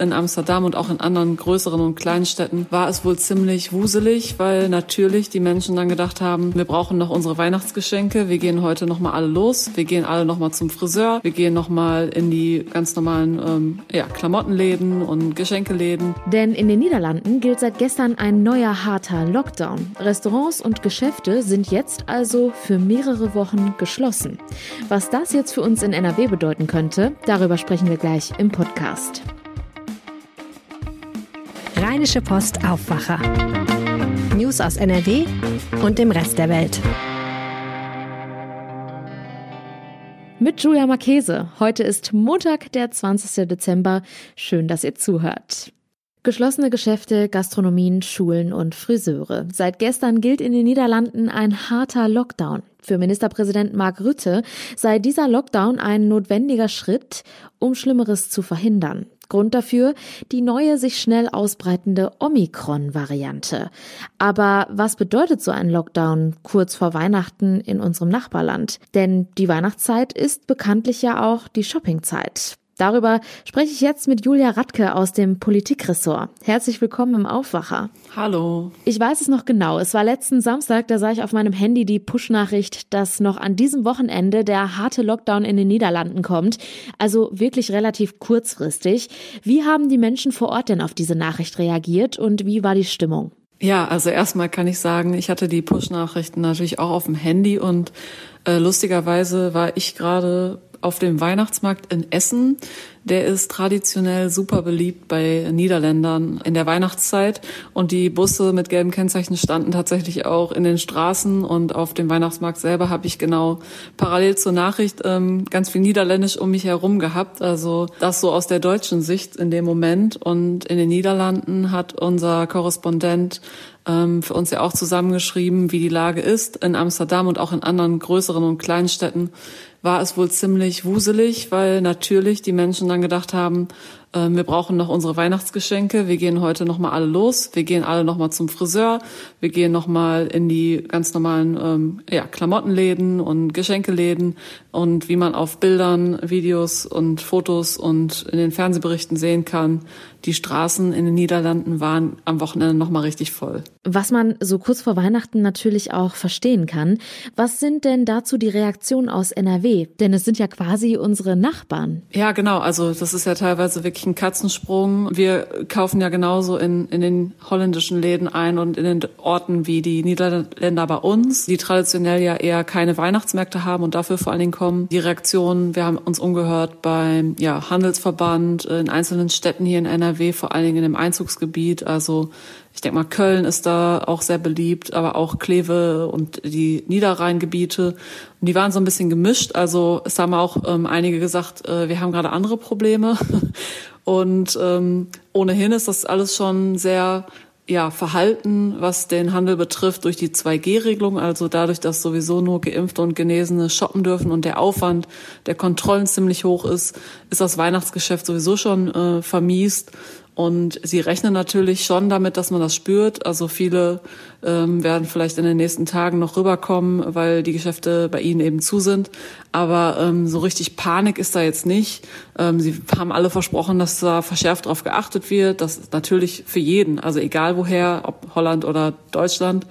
in Amsterdam und auch in anderen größeren und kleinen Städten war es wohl ziemlich wuselig, weil natürlich die Menschen dann gedacht haben, wir brauchen noch unsere Weihnachtsgeschenke, wir gehen heute noch mal alle los, wir gehen alle noch mal zum Friseur, wir gehen noch mal in die ganz normalen ähm, ja, Klamottenläden und Geschenkeläden. Denn in den Niederlanden gilt seit gestern ein neuer harter Lockdown. Restaurants und Geschäfte sind jetzt also für mehrere Wochen geschlossen. Was das jetzt für uns in NRW bedeuten könnte, darüber sprechen wir gleich im Podcast. Rheinische Post Aufwacher. News aus NRW und dem Rest der Welt. Mit Julia Marchese. Heute ist Montag, der 20. Dezember. Schön, dass ihr zuhört. Geschlossene Geschäfte, Gastronomien, Schulen und Friseure. Seit gestern gilt in den Niederlanden ein harter Lockdown. Für Ministerpräsident Mark Rutte sei dieser Lockdown ein notwendiger Schritt, um Schlimmeres zu verhindern. Grund dafür die neue, sich schnell ausbreitende Omikron-Variante. Aber was bedeutet so ein Lockdown kurz vor Weihnachten in unserem Nachbarland? Denn die Weihnachtszeit ist bekanntlich ja auch die Shoppingzeit. Darüber spreche ich jetzt mit Julia Radke aus dem Politikressort. Herzlich willkommen im Aufwacher. Hallo. Ich weiß es noch genau. Es war letzten Samstag, da sah ich auf meinem Handy die Push-Nachricht, dass noch an diesem Wochenende der harte Lockdown in den Niederlanden kommt. Also wirklich relativ kurzfristig. Wie haben die Menschen vor Ort denn auf diese Nachricht reagiert und wie war die Stimmung? Ja, also erstmal kann ich sagen, ich hatte die Push-Nachrichten natürlich auch auf dem Handy und äh, lustigerweise war ich gerade auf dem Weihnachtsmarkt in Essen. Der ist traditionell super beliebt bei Niederländern in der Weihnachtszeit. Und die Busse mit gelben Kennzeichen standen tatsächlich auch in den Straßen. Und auf dem Weihnachtsmarkt selber habe ich genau parallel zur Nachricht ähm, ganz viel Niederländisch um mich herum gehabt. Also das so aus der deutschen Sicht in dem Moment. Und in den Niederlanden hat unser Korrespondent ähm, für uns ja auch zusammengeschrieben, wie die Lage ist in Amsterdam und auch in anderen größeren und kleinen Städten war es wohl ziemlich wuselig, weil natürlich die Menschen dann gedacht haben, äh, wir brauchen noch unsere Weihnachtsgeschenke, wir gehen heute noch mal alle los, wir gehen alle noch mal zum Friseur, wir gehen noch mal in die ganz normalen ähm, ja, Klamottenläden und Geschenkeläden und wie man auf Bildern, Videos und Fotos und in den Fernsehberichten sehen kann, die Straßen in den Niederlanden waren am Wochenende noch mal richtig voll. Was man so kurz vor Weihnachten natürlich auch verstehen kann. Was sind denn dazu die Reaktionen aus NRW? Denn es sind ja quasi unsere Nachbarn. Ja, genau. Also das ist ja teilweise wirklich ein Katzensprung. Wir kaufen ja genauso in, in den holländischen Läden ein und in den Orten wie die Niederländer bei uns, die traditionell ja eher keine Weihnachtsmärkte haben und dafür vor allen Dingen kommen. Die Reaktionen, wir haben uns umgehört beim ja, Handelsverband in einzelnen Städten hier in NRW, vor allen Dingen in dem Einzugsgebiet. Also ich denke mal, Köln ist da auch sehr beliebt, aber auch Kleve und die Niederrheingebiete. Und die waren so ein bisschen gemischt. Also es haben auch ähm, einige gesagt, äh, wir haben gerade andere Probleme. Und ähm, ohnehin ist das alles schon sehr ja, Verhalten, was den Handel betrifft, durch die 2G-Regelung, also dadurch, dass sowieso nur Geimpfte und Genesene shoppen dürfen und der Aufwand der Kontrollen ziemlich hoch ist, ist das Weihnachtsgeschäft sowieso schon äh, vermiest. Und sie rechnen natürlich schon damit, dass man das spürt. Also viele ähm, werden vielleicht in den nächsten Tagen noch rüberkommen, weil die Geschäfte bei ihnen eben zu sind. Aber ähm, so richtig Panik ist da jetzt nicht. Ähm, sie haben alle versprochen, dass da verschärft darauf geachtet wird. Das ist natürlich für jeden, also egal woher, ob Holland oder Deutschland,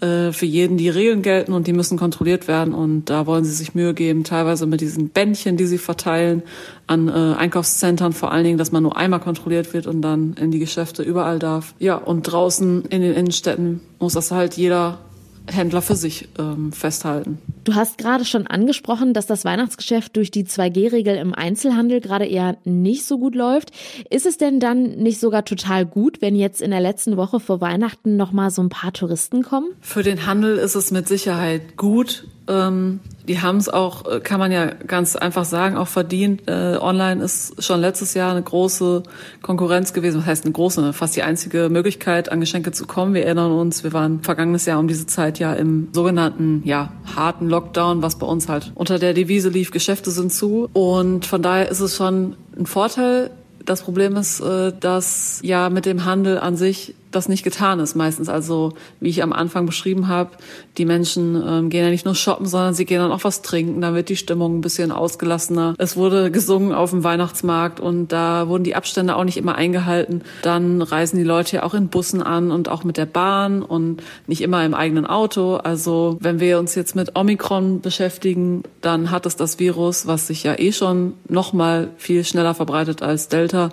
äh, für jeden die Regeln gelten und die müssen kontrolliert werden. Und da wollen sie sich Mühe geben, teilweise mit diesen Bändchen, die sie verteilen an äh, Einkaufszentren vor allen Dingen, dass man nur einmal kontrolliert wird und dann in die Geschäfte überall darf. Ja, und draußen in den Innenstädten muss das halt jeder Händler für sich ähm, festhalten. Du hast gerade schon angesprochen, dass das Weihnachtsgeschäft durch die 2G-Regel im Einzelhandel gerade eher nicht so gut läuft. Ist es denn dann nicht sogar total gut, wenn jetzt in der letzten Woche vor Weihnachten noch mal so ein paar Touristen kommen? Für den Handel ist es mit Sicherheit gut. Ähm, die haben es auch, äh, kann man ja ganz einfach sagen, auch verdient. Äh, online ist schon letztes Jahr eine große Konkurrenz gewesen. Was heißt eine große? Fast die einzige Möglichkeit, an Geschenke zu kommen. Wir erinnern uns, wir waren vergangenes Jahr um diese Zeit ja im sogenannten, ja, harten Lockdown, was bei uns halt unter der Devise lief, Geschäfte sind zu. Und von daher ist es schon ein Vorteil. Das Problem ist, äh, dass ja mit dem Handel an sich das nicht getan ist meistens. Also wie ich am Anfang beschrieben habe, die Menschen ähm, gehen ja nicht nur shoppen, sondern sie gehen dann auch was trinken. Da wird die Stimmung ein bisschen ausgelassener. Es wurde gesungen auf dem Weihnachtsmarkt und da wurden die Abstände auch nicht immer eingehalten. Dann reisen die Leute ja auch in Bussen an und auch mit der Bahn und nicht immer im eigenen Auto. Also wenn wir uns jetzt mit Omikron beschäftigen, dann hat es das Virus, was sich ja eh schon noch mal viel schneller verbreitet als Delta,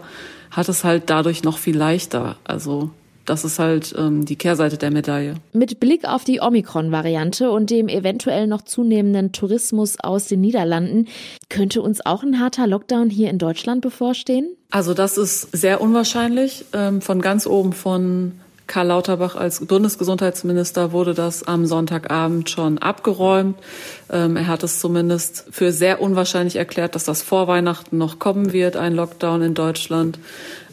hat es halt dadurch noch viel leichter. Also das ist halt ähm, die Kehrseite der Medaille. Mit Blick auf die Omikron-Variante und dem eventuell noch zunehmenden Tourismus aus den Niederlanden, könnte uns auch ein harter Lockdown hier in Deutschland bevorstehen? Also das ist sehr unwahrscheinlich. Ähm, von ganz oben von Karl Lauterbach als Bundesgesundheitsminister wurde das am Sonntagabend schon abgeräumt. Ähm, er hat es zumindest für sehr unwahrscheinlich erklärt, dass das vor Weihnachten noch kommen wird, ein Lockdown in Deutschland.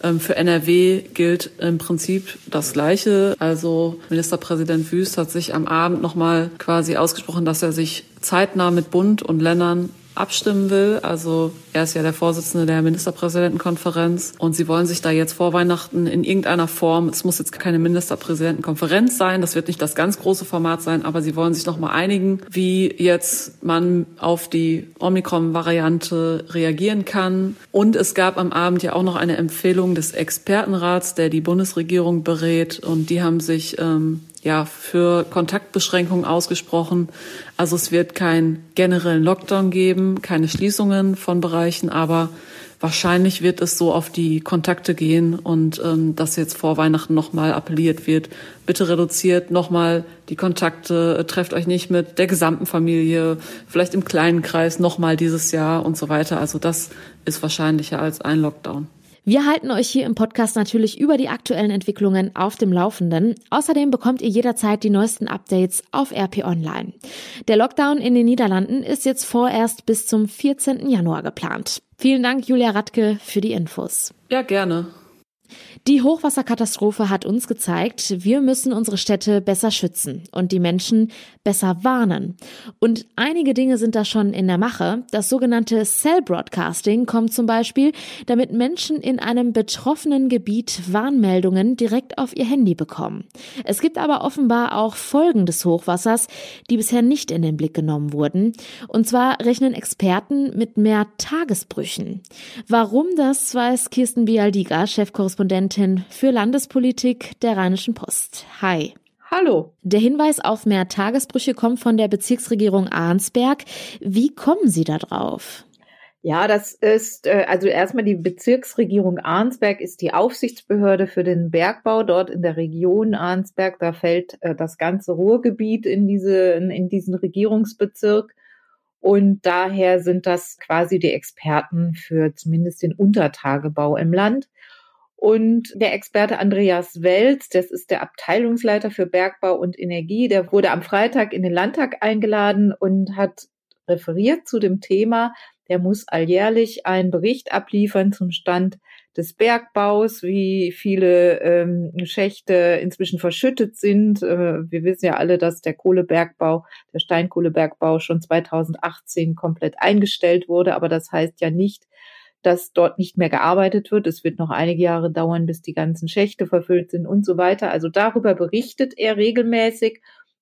Ähm, für NRW gilt im Prinzip das Gleiche. Also Ministerpräsident Wüst hat sich am Abend nochmal quasi ausgesprochen, dass er sich zeitnah mit Bund und Ländern abstimmen will. Also er ist ja der Vorsitzende der Ministerpräsidentenkonferenz und sie wollen sich da jetzt vor Weihnachten in irgendeiner Form, es muss jetzt keine Ministerpräsidentenkonferenz sein, das wird nicht das ganz große Format sein, aber sie wollen sich noch mal einigen, wie jetzt man auf die Omikron-Variante reagieren kann. Und es gab am Abend ja auch noch eine Empfehlung des Expertenrats, der die Bundesregierung berät und die haben sich ähm, ja, für Kontaktbeschränkungen ausgesprochen. Also es wird keinen generellen Lockdown geben, keine Schließungen von Bereichen, aber wahrscheinlich wird es so auf die Kontakte gehen und ähm, dass jetzt vor Weihnachten nochmal appelliert wird, bitte reduziert nochmal die Kontakte, trefft euch nicht mit der gesamten Familie, vielleicht im kleinen Kreis nochmal dieses Jahr und so weiter. Also das ist wahrscheinlicher als ein Lockdown. Wir halten euch hier im Podcast natürlich über die aktuellen Entwicklungen auf dem Laufenden. Außerdem bekommt ihr jederzeit die neuesten Updates auf RP Online. Der Lockdown in den Niederlanden ist jetzt vorerst bis zum 14. Januar geplant. Vielen Dank, Julia Radke, für die Infos. Ja, gerne. Die Hochwasserkatastrophe hat uns gezeigt, wir müssen unsere Städte besser schützen und die Menschen besser warnen. Und einige Dinge sind da schon in der Mache. Das sogenannte Cell Broadcasting kommt zum Beispiel, damit Menschen in einem betroffenen Gebiet Warnmeldungen direkt auf ihr Handy bekommen. Es gibt aber offenbar auch Folgen des Hochwassers, die bisher nicht in den Blick genommen wurden. Und zwar rechnen Experten mit mehr Tagesbrüchen. Warum das weiß Kirsten Bialdiga, Chefkorrespondentin Referentin für Landespolitik der Rheinischen Post. Hi. Hallo. Der Hinweis auf mehr Tagesbrüche kommt von der Bezirksregierung Arnsberg. Wie kommen Sie da drauf? Ja, das ist äh, also erstmal die Bezirksregierung Arnsberg ist die Aufsichtsbehörde für den Bergbau dort in der Region Arnsberg. Da fällt äh, das ganze Ruhrgebiet in diese in diesen Regierungsbezirk und daher sind das quasi die Experten für zumindest den Untertagebau im Land. Und der Experte Andreas Welz, das ist der Abteilungsleiter für Bergbau und Energie, der wurde am Freitag in den Landtag eingeladen und hat referiert zu dem Thema. Der muss alljährlich einen Bericht abliefern zum Stand des Bergbaus, wie viele ähm, Schächte inzwischen verschüttet sind. Äh, wir wissen ja alle, dass der Kohlebergbau, der Steinkohlebergbau schon 2018 komplett eingestellt wurde, aber das heißt ja nicht, dass dort nicht mehr gearbeitet wird. Es wird noch einige Jahre dauern, bis die ganzen Schächte verfüllt sind und so weiter. Also darüber berichtet er regelmäßig.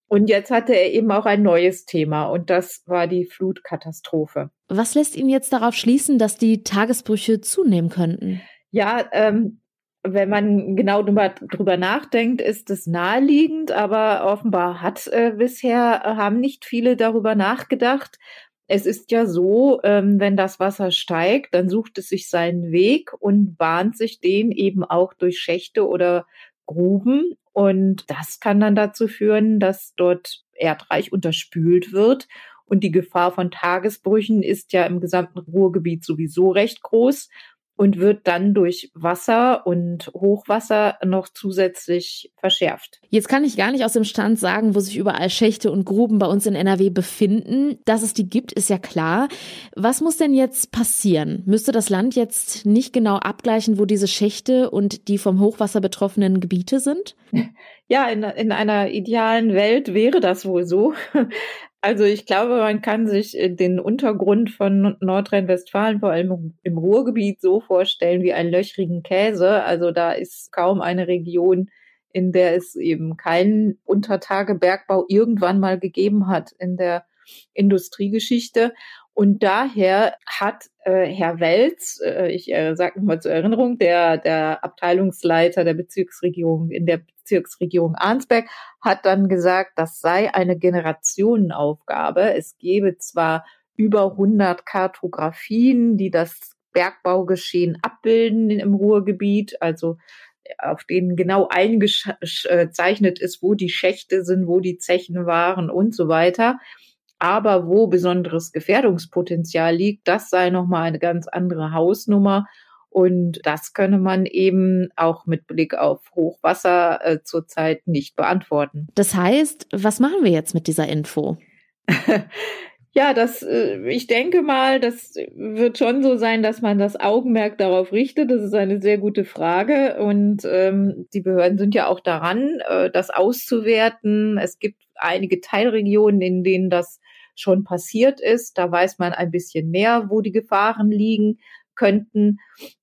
Und jetzt hatte er eben auch ein neues Thema und das war die Flutkatastrophe. Was lässt ihn jetzt darauf schließen, dass die Tagesbrüche zunehmen könnten? Ja, ähm, wenn man genau drüber, drüber nachdenkt, ist es naheliegend, aber offenbar hat äh, bisher äh, haben nicht viele darüber nachgedacht, es ist ja so, ähm, wenn das Wasser steigt, dann sucht es sich seinen Weg und bahnt sich den eben auch durch Schächte oder Gruben. Und das kann dann dazu führen, dass dort Erdreich unterspült wird. Und die Gefahr von Tagesbrüchen ist ja im gesamten Ruhrgebiet sowieso recht groß und wird dann durch Wasser und Hochwasser noch zusätzlich verschärft. Jetzt kann ich gar nicht aus dem Stand sagen, wo sich überall Schächte und Gruben bei uns in NRW befinden. Dass es die gibt, ist ja klar. Was muss denn jetzt passieren? Müsste das Land jetzt nicht genau abgleichen, wo diese Schächte und die vom Hochwasser betroffenen Gebiete sind? Ja, in, in einer idealen Welt wäre das wohl so. Also ich glaube, man kann sich äh, den Untergrund von Nordrhein-Westfalen, vor allem im Ruhrgebiet, so vorstellen wie einen löchrigen Käse. Also da ist kaum eine Region, in der es eben keinen Untertagebergbau irgendwann mal gegeben hat in der Industriegeschichte. Und daher hat äh, Herr Welz, äh, ich äh, sage nochmal zur Erinnerung, der, der Abteilungsleiter der Bezirksregierung in der Bezirksregierung Arnsberg, hat dann gesagt, das sei eine Generationenaufgabe. Es gebe zwar über 100 Kartografien, die das Bergbaugeschehen abbilden im Ruhrgebiet, also auf denen genau eingezeichnet ist, wo die Schächte sind, wo die Zechen waren und so weiter. Aber wo besonderes Gefährdungspotenzial liegt, das sei nochmal eine ganz andere Hausnummer. Und das könne man eben auch mit Blick auf Hochwasser äh, zurzeit nicht beantworten. Das heißt, was machen wir jetzt mit dieser Info? Ja, das, äh, ich denke mal, das wird schon so sein, dass man das Augenmerk darauf richtet. Das ist eine sehr gute Frage. Und ähm, die Behörden sind ja auch daran, äh, das auszuwerten. Es gibt einige Teilregionen, in denen das schon passiert ist. Da weiß man ein bisschen mehr, wo die Gefahren liegen könnten.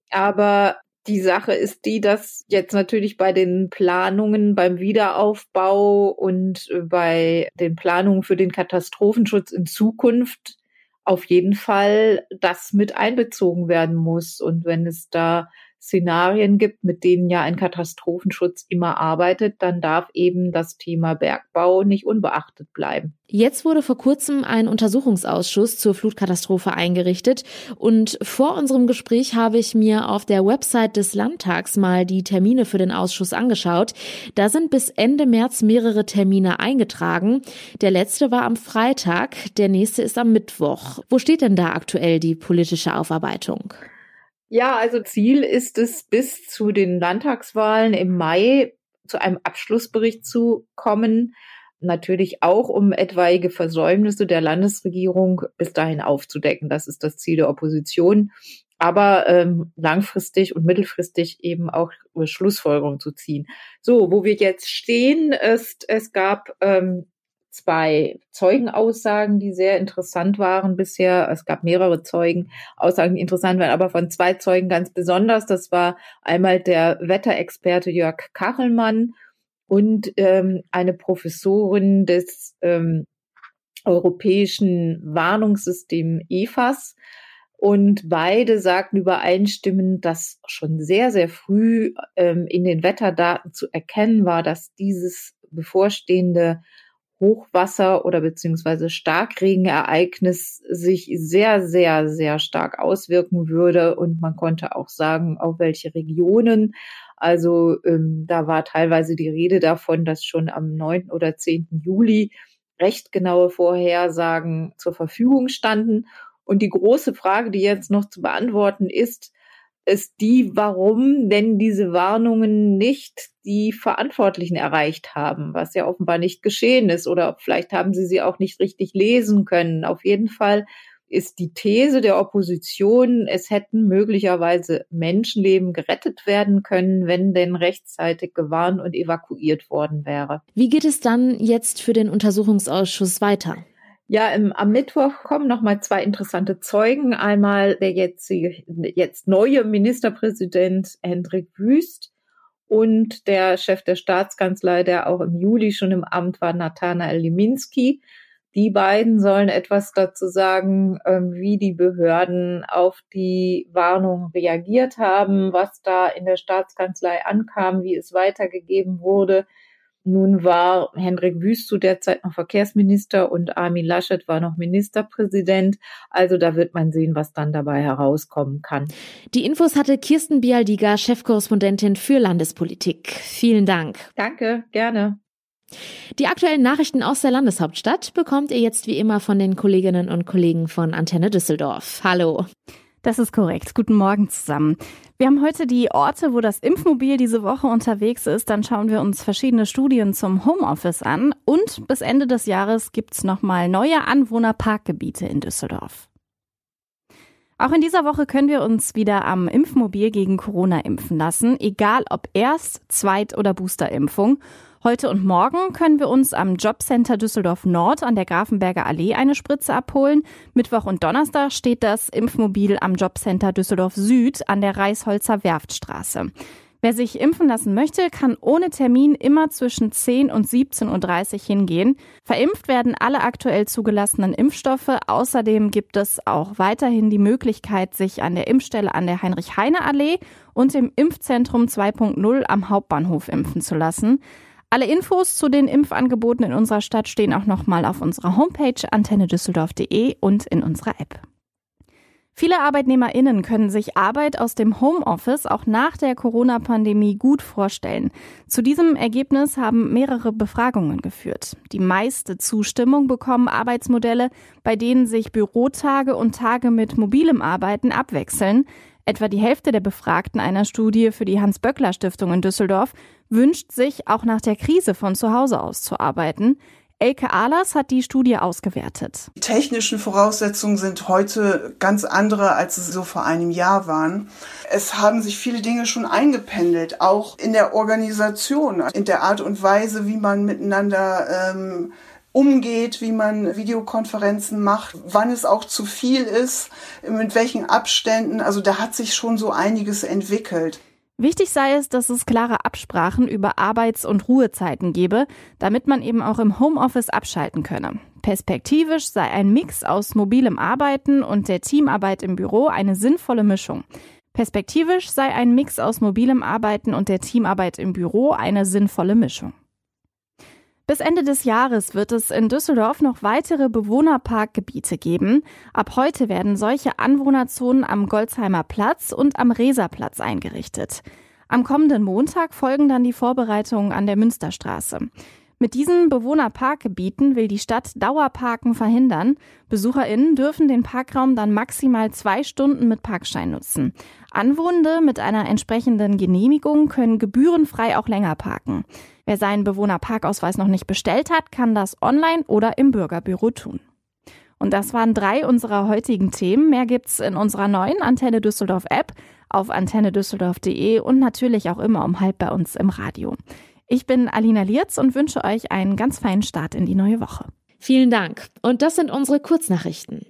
Aber die Sache ist die, dass jetzt natürlich bei den Planungen beim Wiederaufbau und bei den Planungen für den Katastrophenschutz in Zukunft auf jeden Fall das mit einbezogen werden muss. Und wenn es da Szenarien gibt, mit denen ja ein Katastrophenschutz immer arbeitet, dann darf eben das Thema Bergbau nicht unbeachtet bleiben. Jetzt wurde vor kurzem ein Untersuchungsausschuss zur Flutkatastrophe eingerichtet und vor unserem Gespräch habe ich mir auf der Website des Landtags mal die Termine für den Ausschuss angeschaut. Da sind bis Ende März mehrere Termine eingetragen. Der letzte war am Freitag, der nächste ist am Mittwoch. Wo steht denn da aktuell die politische Aufarbeitung? Ja, also Ziel ist es, bis zu den Landtagswahlen im Mai zu einem Abschlussbericht zu kommen. Natürlich auch, um etwaige Versäumnisse der Landesregierung bis dahin aufzudecken. Das ist das Ziel der Opposition. Aber ähm, langfristig und mittelfristig eben auch Schlussfolgerungen zu ziehen. So, wo wir jetzt stehen, ist, es gab ähm, zwei Zeugenaussagen, die sehr interessant waren bisher. Es gab mehrere Zeugenaussagen, die interessant waren, aber von zwei Zeugen ganz besonders. Das war einmal der Wetterexperte Jörg Kachelmann und ähm, eine Professorin des ähm, europäischen Warnungssystems EFAS. Und beide sagten übereinstimmend, dass schon sehr, sehr früh ähm, in den Wetterdaten zu erkennen war, dass dieses bevorstehende Hochwasser oder beziehungsweise Starkregenereignis sich sehr, sehr, sehr stark auswirken würde. Und man konnte auch sagen, auf welche Regionen. Also ähm, da war teilweise die Rede davon, dass schon am 9. oder 10. Juli recht genaue Vorhersagen zur Verfügung standen. Und die große Frage, die jetzt noch zu beantworten ist, ist die, warum denn diese Warnungen nicht die Verantwortlichen erreicht haben, was ja offenbar nicht geschehen ist oder vielleicht haben sie sie auch nicht richtig lesen können. Auf jeden Fall ist die These der Opposition, es hätten möglicherweise Menschenleben gerettet werden können, wenn denn rechtzeitig gewarnt und evakuiert worden wäre. Wie geht es dann jetzt für den Untersuchungsausschuss weiter? Ja, im, am Mittwoch kommen noch mal zwei interessante Zeugen. Einmal der jetzt, jetzt neue Ministerpräsident Hendrik Wüst und der Chef der Staatskanzlei, der auch im Juli schon im Amt war, Nathanael Liminski. Die beiden sollen etwas dazu sagen, ähm, wie die Behörden auf die Warnung reagiert haben, was da in der Staatskanzlei ankam, wie es weitergegeben wurde, nun war Hendrik Wüst zu der Zeit noch Verkehrsminister und Armin Laschet war noch Ministerpräsident. Also da wird man sehen, was dann dabei herauskommen kann. Die Infos hatte Kirsten Bialdiga, Chefkorrespondentin für Landespolitik. Vielen Dank. Danke, gerne. Die aktuellen Nachrichten aus der Landeshauptstadt bekommt ihr jetzt wie immer von den Kolleginnen und Kollegen von Antenne Düsseldorf. Hallo. Das ist korrekt. Guten Morgen zusammen. Wir haben heute die Orte, wo das Impfmobil diese Woche unterwegs ist. Dann schauen wir uns verschiedene Studien zum Homeoffice an. Und bis Ende des Jahres gibt's nochmal neue Anwohnerparkgebiete in Düsseldorf. Auch in dieser Woche können wir uns wieder am Impfmobil gegen Corona impfen lassen, egal ob Erst-, Zweit- oder Boosterimpfung. Heute und morgen können wir uns am Jobcenter Düsseldorf Nord an der Grafenberger Allee eine Spritze abholen. Mittwoch und Donnerstag steht das Impfmobil am Jobcenter Düsseldorf Süd an der Reisholzer Werftstraße. Wer sich impfen lassen möchte, kann ohne Termin immer zwischen 10 und 17.30 Uhr hingehen. Verimpft werden alle aktuell zugelassenen Impfstoffe. Außerdem gibt es auch weiterhin die Möglichkeit, sich an der Impfstelle an der Heinrich-Heine-Allee und im Impfzentrum 2.0 am Hauptbahnhof impfen zu lassen. Alle Infos zu den Impfangeboten in unserer Stadt stehen auch nochmal auf unserer Homepage antennedüsseldorf.de und in unserer App. Viele ArbeitnehmerInnen können sich Arbeit aus dem Homeoffice auch nach der Corona-Pandemie gut vorstellen. Zu diesem Ergebnis haben mehrere Befragungen geführt. Die meiste Zustimmung bekommen Arbeitsmodelle, bei denen sich Bürotage und Tage mit mobilem Arbeiten abwechseln. Etwa die Hälfte der Befragten einer Studie für die Hans-Böckler-Stiftung in Düsseldorf wünscht sich auch nach der Krise von zu Hause aus zu arbeiten. Elke Ahlers hat die Studie ausgewertet. Die technischen Voraussetzungen sind heute ganz andere, als sie so vor einem Jahr waren. Es haben sich viele Dinge schon eingependelt, auch in der Organisation, in der Art und Weise, wie man miteinander ähm, umgeht, wie man Videokonferenzen macht, wann es auch zu viel ist, mit welchen Abständen. Also da hat sich schon so einiges entwickelt. Wichtig sei es, dass es klare Absprachen über Arbeits- und Ruhezeiten gebe, damit man eben auch im Homeoffice abschalten könne. Perspektivisch sei ein Mix aus mobilem Arbeiten und der Teamarbeit im Büro eine sinnvolle Mischung. Perspektivisch sei ein Mix aus mobilem Arbeiten und der Teamarbeit im Büro eine sinnvolle Mischung. Bis Ende des Jahres wird es in Düsseldorf noch weitere Bewohnerparkgebiete geben. Ab heute werden solche Anwohnerzonen am Golzheimer Platz und am Reserplatz eingerichtet. Am kommenden Montag folgen dann die Vorbereitungen an der Münsterstraße. Mit diesen Bewohnerparkgebieten will die Stadt Dauerparken verhindern. BesucherInnen dürfen den Parkraum dann maximal zwei Stunden mit Parkschein nutzen. Anwohnende mit einer entsprechenden Genehmigung können gebührenfrei auch länger parken. Wer seinen Bewohnerparkausweis noch nicht bestellt hat, kann das online oder im Bürgerbüro tun. Und das waren drei unserer heutigen Themen. Mehr gibt's in unserer neuen Antenne Düsseldorf App auf antennedüsseldorf.de und natürlich auch immer um halb bei uns im Radio. Ich bin Alina Lierz und wünsche euch einen ganz feinen Start in die neue Woche. Vielen Dank. Und das sind unsere Kurznachrichten.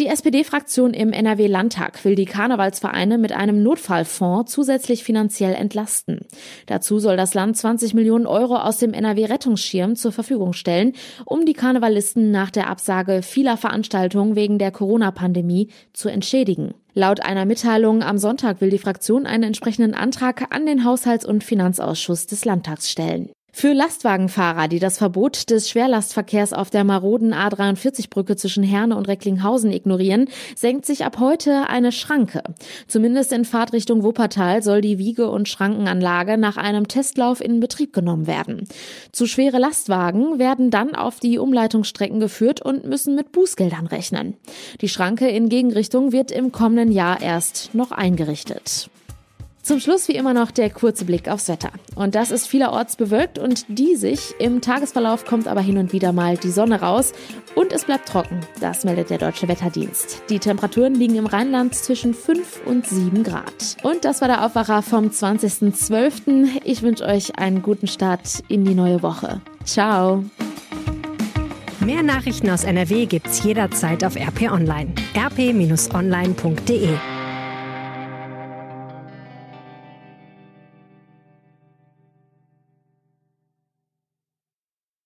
Die SPD-Fraktion im NRW-Landtag will die Karnevalsvereine mit einem Notfallfonds zusätzlich finanziell entlasten. Dazu soll das Land 20 Millionen Euro aus dem NRW-Rettungsschirm zur Verfügung stellen, um die Karnevalisten nach der Absage vieler Veranstaltungen wegen der Corona-Pandemie zu entschädigen. Laut einer Mitteilung am Sonntag will die Fraktion einen entsprechenden Antrag an den Haushalts- und Finanzausschuss des Landtags stellen. Für Lastwagenfahrer, die das Verbot des Schwerlastverkehrs auf der maroden A43-Brücke zwischen Herne und Recklinghausen ignorieren, senkt sich ab heute eine Schranke. Zumindest in Fahrtrichtung Wuppertal soll die Wiege- und Schrankenanlage nach einem Testlauf in Betrieb genommen werden. Zu schwere Lastwagen werden dann auf die Umleitungsstrecken geführt und müssen mit Bußgeldern rechnen. Die Schranke in Gegenrichtung wird im kommenden Jahr erst noch eingerichtet. Zum Schluss wie immer noch der kurze Blick aufs Wetter. Und das ist vielerorts bewölkt und diesig. Im Tagesverlauf kommt aber hin und wieder mal die Sonne raus und es bleibt trocken. Das meldet der Deutsche Wetterdienst. Die Temperaturen liegen im Rheinland zwischen 5 und 7 Grad. Und das war der Aufwacher vom 20.12. Ich wünsche euch einen guten Start in die neue Woche. Ciao. Mehr Nachrichten aus NRW gibt's jederzeit auf RP Online. rp-online.de